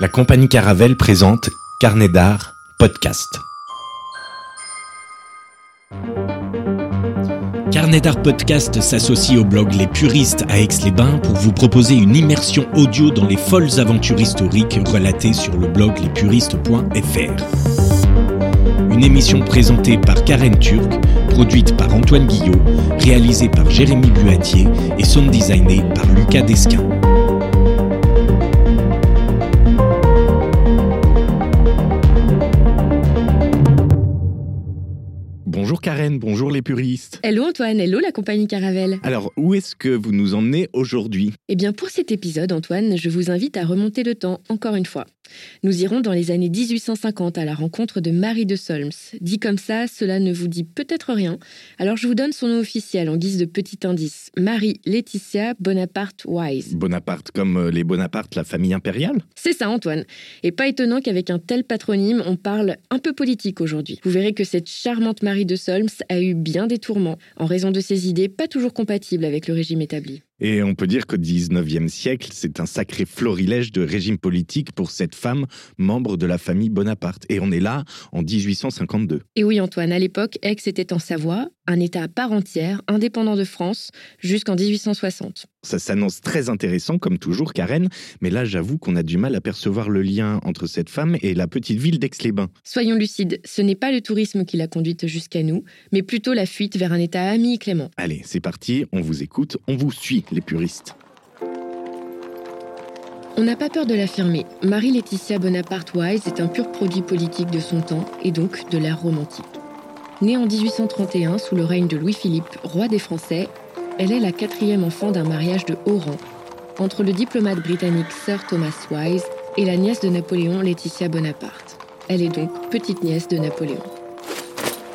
La compagnie Caravelle présente Carnet d'art podcast. Carnet d'art podcast s'associe au blog Les Puristes à Aix-les-Bains pour vous proposer une immersion audio dans les folles aventures historiques relatées sur le blog lespuristes.fr. Une émission présentée par Karen Turc, produite par Antoine Guillot, réalisée par Jérémy Buatier et sound designée par Lucas Desquin. Karen, bonjour les puristes. Hello Antoine, hello la compagnie Caravelle. Alors, où est-ce que vous nous emmenez aujourd'hui? Eh bien pour cet épisode Antoine, je vous invite à remonter le temps encore une fois. Nous irons dans les années 1850 à la rencontre de Marie de Solms. Dit comme ça, cela ne vous dit peut-être rien. Alors je vous donne son nom officiel en guise de petit indice. Marie Laetitia Bonaparte Wise. Bonaparte comme euh, les Bonaparte, la famille impériale? C'est ça Antoine. Et pas étonnant qu'avec un tel patronyme, on parle un peu politique aujourd'hui. Vous verrez que cette charmante Marie de Solms a eu bien des tourments en raison de ses idées pas toujours compatibles avec le régime établi. Et on peut dire qu'au 19e siècle, c'est un sacré florilège de régime politique pour cette femme membre de la famille Bonaparte. Et on est là en 1852. Et oui Antoine, à l'époque, Aix était en Savoie, un État à part entière, indépendant de France, jusqu'en 1860. Ça s'annonce très intéressant, comme toujours, Karen, mais là j'avoue qu'on a du mal à percevoir le lien entre cette femme et la petite ville d'Aix-les-Bains. Soyons lucides, ce n'est pas le tourisme qui l'a conduite jusqu'à nous, mais plutôt la fuite vers un État ami clément. Allez, c'est parti, on vous écoute, on vous suit, les puristes. On n'a pas peur de l'affirmer, Marie-Laetitia Bonaparte-Wise est un pur produit politique de son temps et donc de l'ère romantique. Née en 1831 sous le règne de Louis-Philippe, roi des Français, elle est la quatrième enfant d'un mariage de haut rang entre le diplomate britannique Sir Thomas Wise et la nièce de Napoléon, Laetitia Bonaparte. Elle est donc petite nièce de Napoléon.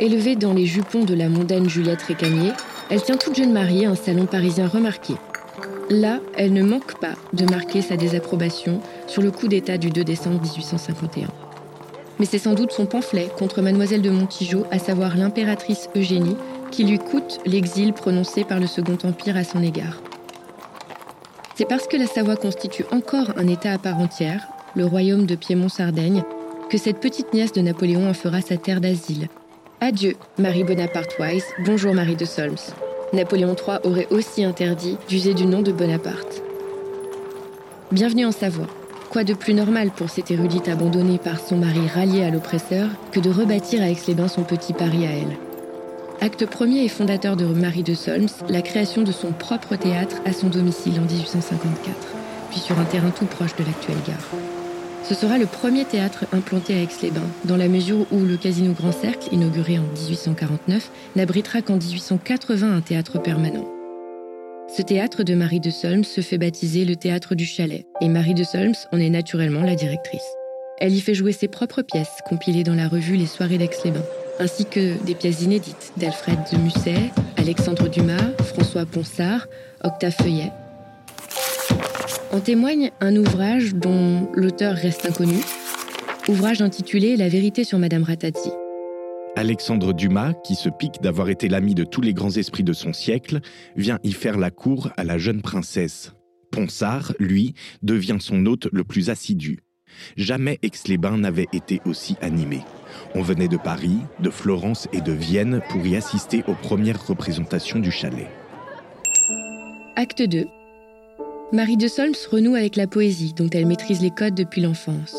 Élevée dans les jupons de la mondaine Juliette Récamier, elle tient toute jeune mariée un salon parisien remarqué. Là, elle ne manque pas de marquer sa désapprobation sur le coup d'État du 2 décembre 1851. Mais c'est sans doute son pamphlet contre mademoiselle de Montijo, à savoir l'impératrice Eugénie, qui lui coûte l'exil prononcé par le Second Empire à son égard. C'est parce que la Savoie constitue encore un État à part entière, le royaume de Piémont-Sardaigne, que cette petite nièce de Napoléon en fera sa terre d'asile. Adieu, Marie Bonaparte Wise, bonjour Marie de Solms. Napoléon III aurait aussi interdit d'user du nom de Bonaparte. Bienvenue en Savoie. Quoi de plus normal pour cette érudite abandonnée par son mari rallié à l'oppresseur que de rebâtir à Aix-les-Bains son petit Paris à elle? Acte premier et fondateur de Marie de Solms, la création de son propre théâtre à son domicile en 1854, puis sur un terrain tout proche de l'actuelle gare. Ce sera le premier théâtre implanté à Aix-les-Bains, dans la mesure où le Casino Grand Cercle, inauguré en 1849, n'abritera qu'en 1880 un théâtre permanent. Ce théâtre de Marie de Solms se fait baptiser le théâtre du Chalet, et Marie de Solms en est naturellement la directrice. Elle y fait jouer ses propres pièces, compilées dans la revue Les Soirées d'Aix-les-Bains, ainsi que des pièces inédites d'Alfred de Musset, Alexandre Dumas, François Ponsard, Octave Feuillet. En témoigne un ouvrage dont l'auteur reste inconnu, ouvrage intitulé La vérité sur Madame Ratazzi. Alexandre Dumas, qui se pique d'avoir été l'ami de tous les grands esprits de son siècle, vient y faire la cour à la jeune princesse. Ponsard, lui, devient son hôte le plus assidu. Jamais Aix-les-Bains n'avait été aussi animé. On venait de Paris, de Florence et de Vienne pour y assister aux premières représentations du chalet. Acte 2. Marie de Solms renoue avec la poésie dont elle maîtrise les codes depuis l'enfance.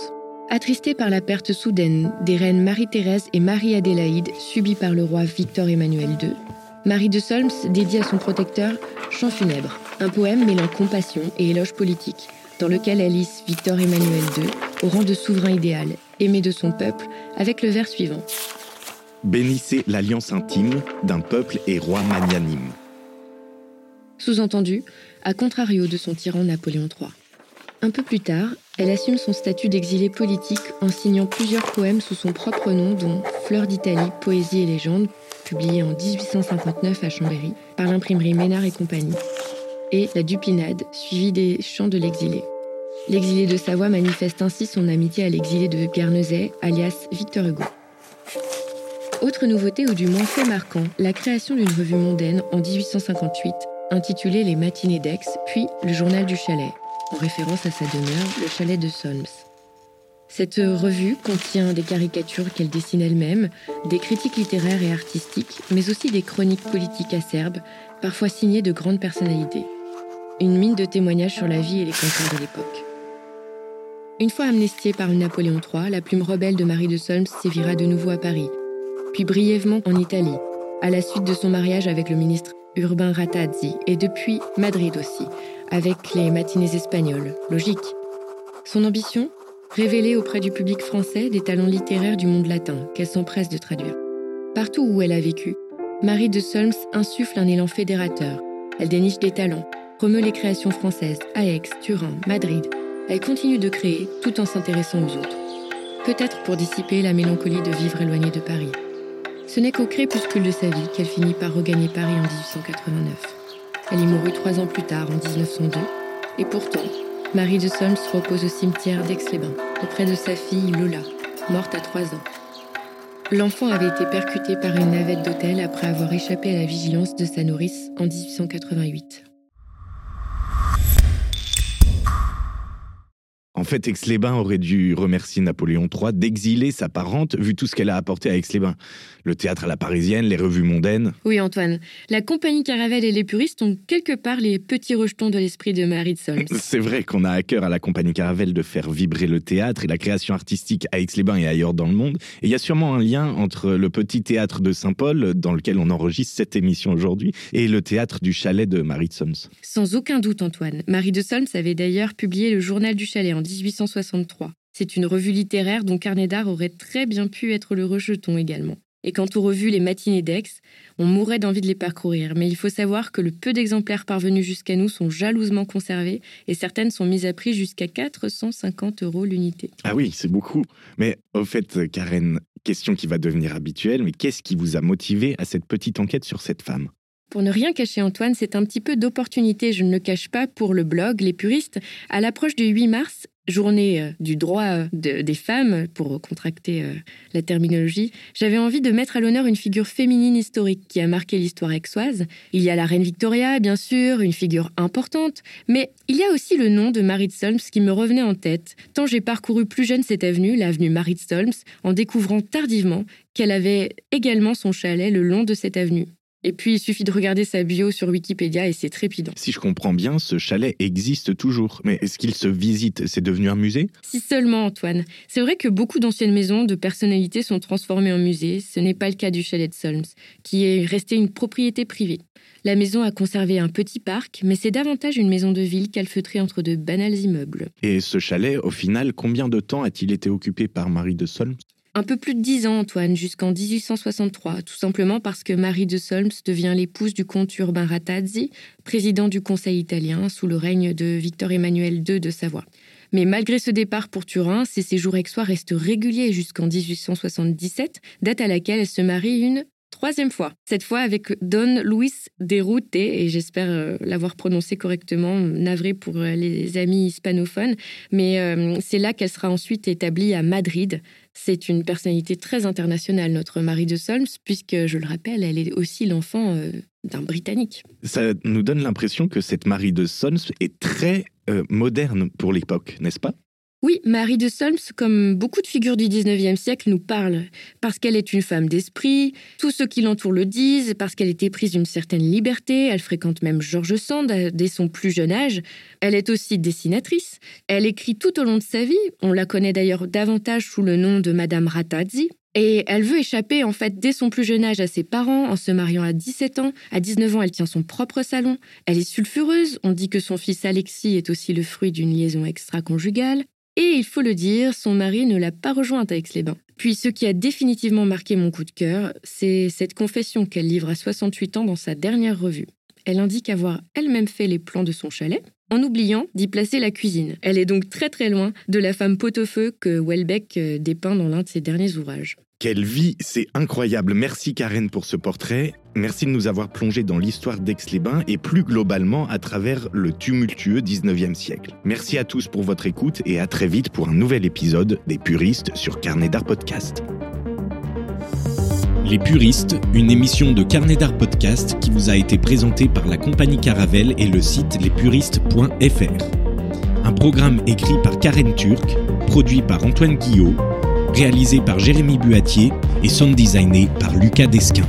Attristée par la perte soudaine des reines Marie-Thérèse et Marie-Adélaïde subie par le roi Victor-Emmanuel II, Marie de Solms dédie à son protecteur Chant funèbre, un poème mêlant compassion et éloge politique, dans lequel elle hisse Victor-Emmanuel II au rang de souverain idéal, aimé de son peuple, avec le vers suivant. Bénissez l'alliance intime d'un peuple et roi magnanime. Sous-entendu, à contrario de son tyran Napoléon III. Un peu plus tard, elle assume son statut d'exilée politique en signant plusieurs poèmes sous son propre nom, dont Fleurs d'Italie, Poésie et légende, publié en 1859 à Chambéry par l'imprimerie Ménard et compagnie, et La Dupinade, suivie des chants de l'exilé. L'exilé de Savoie manifeste ainsi son amitié à l'exilé de Guernesey, alias Victor Hugo. Autre nouveauté ou du moins fait marquant, la création d'une revue mondaine en 1858 intitulée Les Matinées d'Aix, puis Le Journal du Chalet, en référence à sa demeure, le chalet de Solms. Cette revue contient des caricatures qu'elle dessine elle-même, des critiques littéraires et artistiques, mais aussi des chroniques politiques acerbes, parfois signées de grandes personnalités. Une mine de témoignages sur la vie et les conflits de l'époque. Une fois amnestiée par Napoléon III, la plume rebelle de Marie de Solms sévira de nouveau à Paris, puis brièvement en Italie, à la suite de son mariage avec le ministre Urbain Ratazzi, et depuis Madrid aussi, avec les matinées espagnoles. Logique. Son ambition? Révéler auprès du public français des talents littéraires du monde latin qu'elle s'empresse de traduire. Partout où elle a vécu, Marie de Solms insuffle un élan fédérateur. Elle déniche des talents, promeut les créations françaises à Aix, Turin, Madrid. Elle continue de créer tout en s'intéressant aux autres. Peut-être pour dissiper la mélancolie de vivre éloignée de Paris. Ce n'est qu'au crépuscule de sa vie qu'elle finit par regagner Paris en 1889. Elle y mourut trois ans plus tard, en 1902, et pourtant, Marie de Solms repose au cimetière d'Aix-les-Bains, auprès de sa fille Lola, morte à 3 ans. L'enfant avait été percuté par une navette d'hôtel après avoir échappé à la vigilance de sa nourrice en 1888. En fait, Aix-les-Bains aurait dû remercier Napoléon III d'exiler sa parente, vu tout ce qu'elle a apporté à Aix-les-Bains. Le théâtre à la parisienne, les revues mondaines. Oui, Antoine. La compagnie Caravelle et les puristes ont quelque part les petits rejetons de l'esprit de Marie de Solms. C'est vrai qu'on a à cœur à la compagnie Caravelle de faire vibrer le théâtre et la création artistique à Aix-les-Bains et ailleurs dans le monde. Et il y a sûrement un lien entre le petit théâtre de Saint-Paul, dans lequel on enregistre cette émission aujourd'hui, et le théâtre du chalet de Marie de Solms. Sans aucun doute, Antoine. Marie de Solms avait d'ailleurs publié le journal du chalet en 1863. C'est une revue littéraire dont Carnet d'art aurait très bien pu être le rejeton également. Et quant aux revues Les Matinées d'Aix, on mourrait d'envie de les parcourir, mais il faut savoir que le peu d'exemplaires parvenus jusqu'à nous sont jalousement conservés et certaines sont mises à prix jusqu'à 450 euros l'unité. Ah oui, c'est beaucoup. Mais au fait, Karen, question qui va devenir habituelle, mais qu'est-ce qui vous a motivé à cette petite enquête sur cette femme? Pour ne rien cacher Antoine, c'est un petit peu d'opportunité, je ne le cache pas, pour le blog Les Puristes. À l'approche du 8 mars, journée euh, du droit euh, des femmes, pour contracter euh, la terminologie, j'avais envie de mettre à l'honneur une figure féminine historique qui a marqué l'histoire aixoise. Il y a la reine Victoria, bien sûr, une figure importante, mais il y a aussi le nom de Marie de Solms qui me revenait en tête, tant j'ai parcouru plus jeune cette avenue, l'avenue Marie de Solms, en découvrant tardivement qu'elle avait également son chalet le long de cette avenue. Et puis, il suffit de regarder sa bio sur Wikipédia et c'est trépidant. Si je comprends bien, ce chalet existe toujours. Mais est-ce qu'il se visite? C'est devenu un musée? Si seulement, Antoine. C'est vrai que beaucoup d'anciennes maisons de personnalités sont transformées en musées. Ce n'est pas le cas du chalet de Solms, qui est resté une propriété privée. La maison a conservé un petit parc, mais c'est davantage une maison de ville calfeutrée entre de banals immeubles. Et ce chalet, au final, combien de temps a-t-il été occupé par Marie de Solms? Un peu plus de dix ans, Antoine, jusqu'en 1863, tout simplement parce que Marie de Solms devient l'épouse du comte Urbain Ratazzi, président du Conseil italien sous le règne de Victor Emmanuel II de Savoie. Mais malgré ce départ pour Turin, ses séjours aixois restent réguliers jusqu'en 1877, date à laquelle elle se marie une troisième fois. Cette fois avec Don Luis Derute, et j'espère euh, l'avoir prononcé correctement, navré pour euh, les amis hispanophones, mais euh, c'est là qu'elle sera ensuite établie à Madrid. C'est une personnalité très internationale, notre Marie de Solms, puisque, je le rappelle, elle est aussi l'enfant d'un Britannique. Ça nous donne l'impression que cette Marie de Solms est très moderne pour l'époque, n'est-ce pas? Oui, Marie de Solms, comme beaucoup de figures du 19e siècle, nous parle parce qu'elle est une femme d'esprit, tous ceux qui l'entourent le disent, parce qu'elle était prise d'une certaine liberté, elle fréquente même Georges Sand dès son plus jeune âge. Elle est aussi dessinatrice, elle écrit tout au long de sa vie, on la connaît d'ailleurs davantage sous le nom de Madame Ratazzi, et elle veut échapper en fait dès son plus jeune âge à ses parents en se mariant à 17 ans. À 19 ans, elle tient son propre salon. Elle est sulfureuse. On dit que son fils Alexis est aussi le fruit d'une liaison extra-conjugale. Et il faut le dire, son mari ne l'a pas rejointe à Aix-les-Bains. Puis ce qui a définitivement marqué mon coup de cœur, c'est cette confession qu'elle livre à 68 ans dans sa dernière revue. Elle indique avoir elle-même fait les plans de son chalet, en oubliant d'y placer la cuisine. Elle est donc très très loin de la femme pot-au-feu que Welbeck euh, dépeint dans l'un de ses derniers ouvrages. Quelle vie, c'est incroyable. Merci Karen pour ce portrait. Merci de nous avoir plongé dans l'histoire d'Aix-les-Bains et plus globalement à travers le tumultueux 19e siècle. Merci à tous pour votre écoute et à très vite pour un nouvel épisode des Puristes sur Carnet d'Art Podcast. Les Puristes, une émission de Carnet d'Art Podcast qui vous a été présentée par la compagnie Caravelle et le site lespuristes.fr. Un programme écrit par Karen Turc coproduit par Antoine Guillot, réalisé par Jérémy Buatier et sound designé par Lucas Desquin.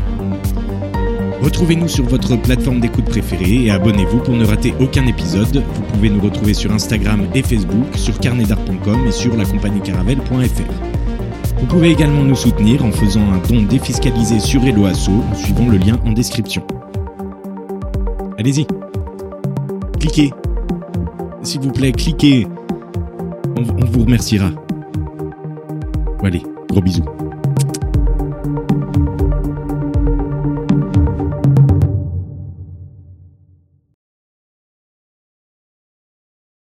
Retrouvez-nous sur votre plateforme d'écoute préférée et abonnez-vous pour ne rater aucun épisode. Vous pouvez nous retrouver sur Instagram et Facebook, sur carnetdart.com et sur lacompagniecaravelle.fr. Vous pouvez également nous soutenir en faisant un don défiscalisé sur Eloasso en suivant le lien en description. Allez-y, cliquez. S'il vous plaît, cliquez. On, on vous remerciera. Allez, gros bisous.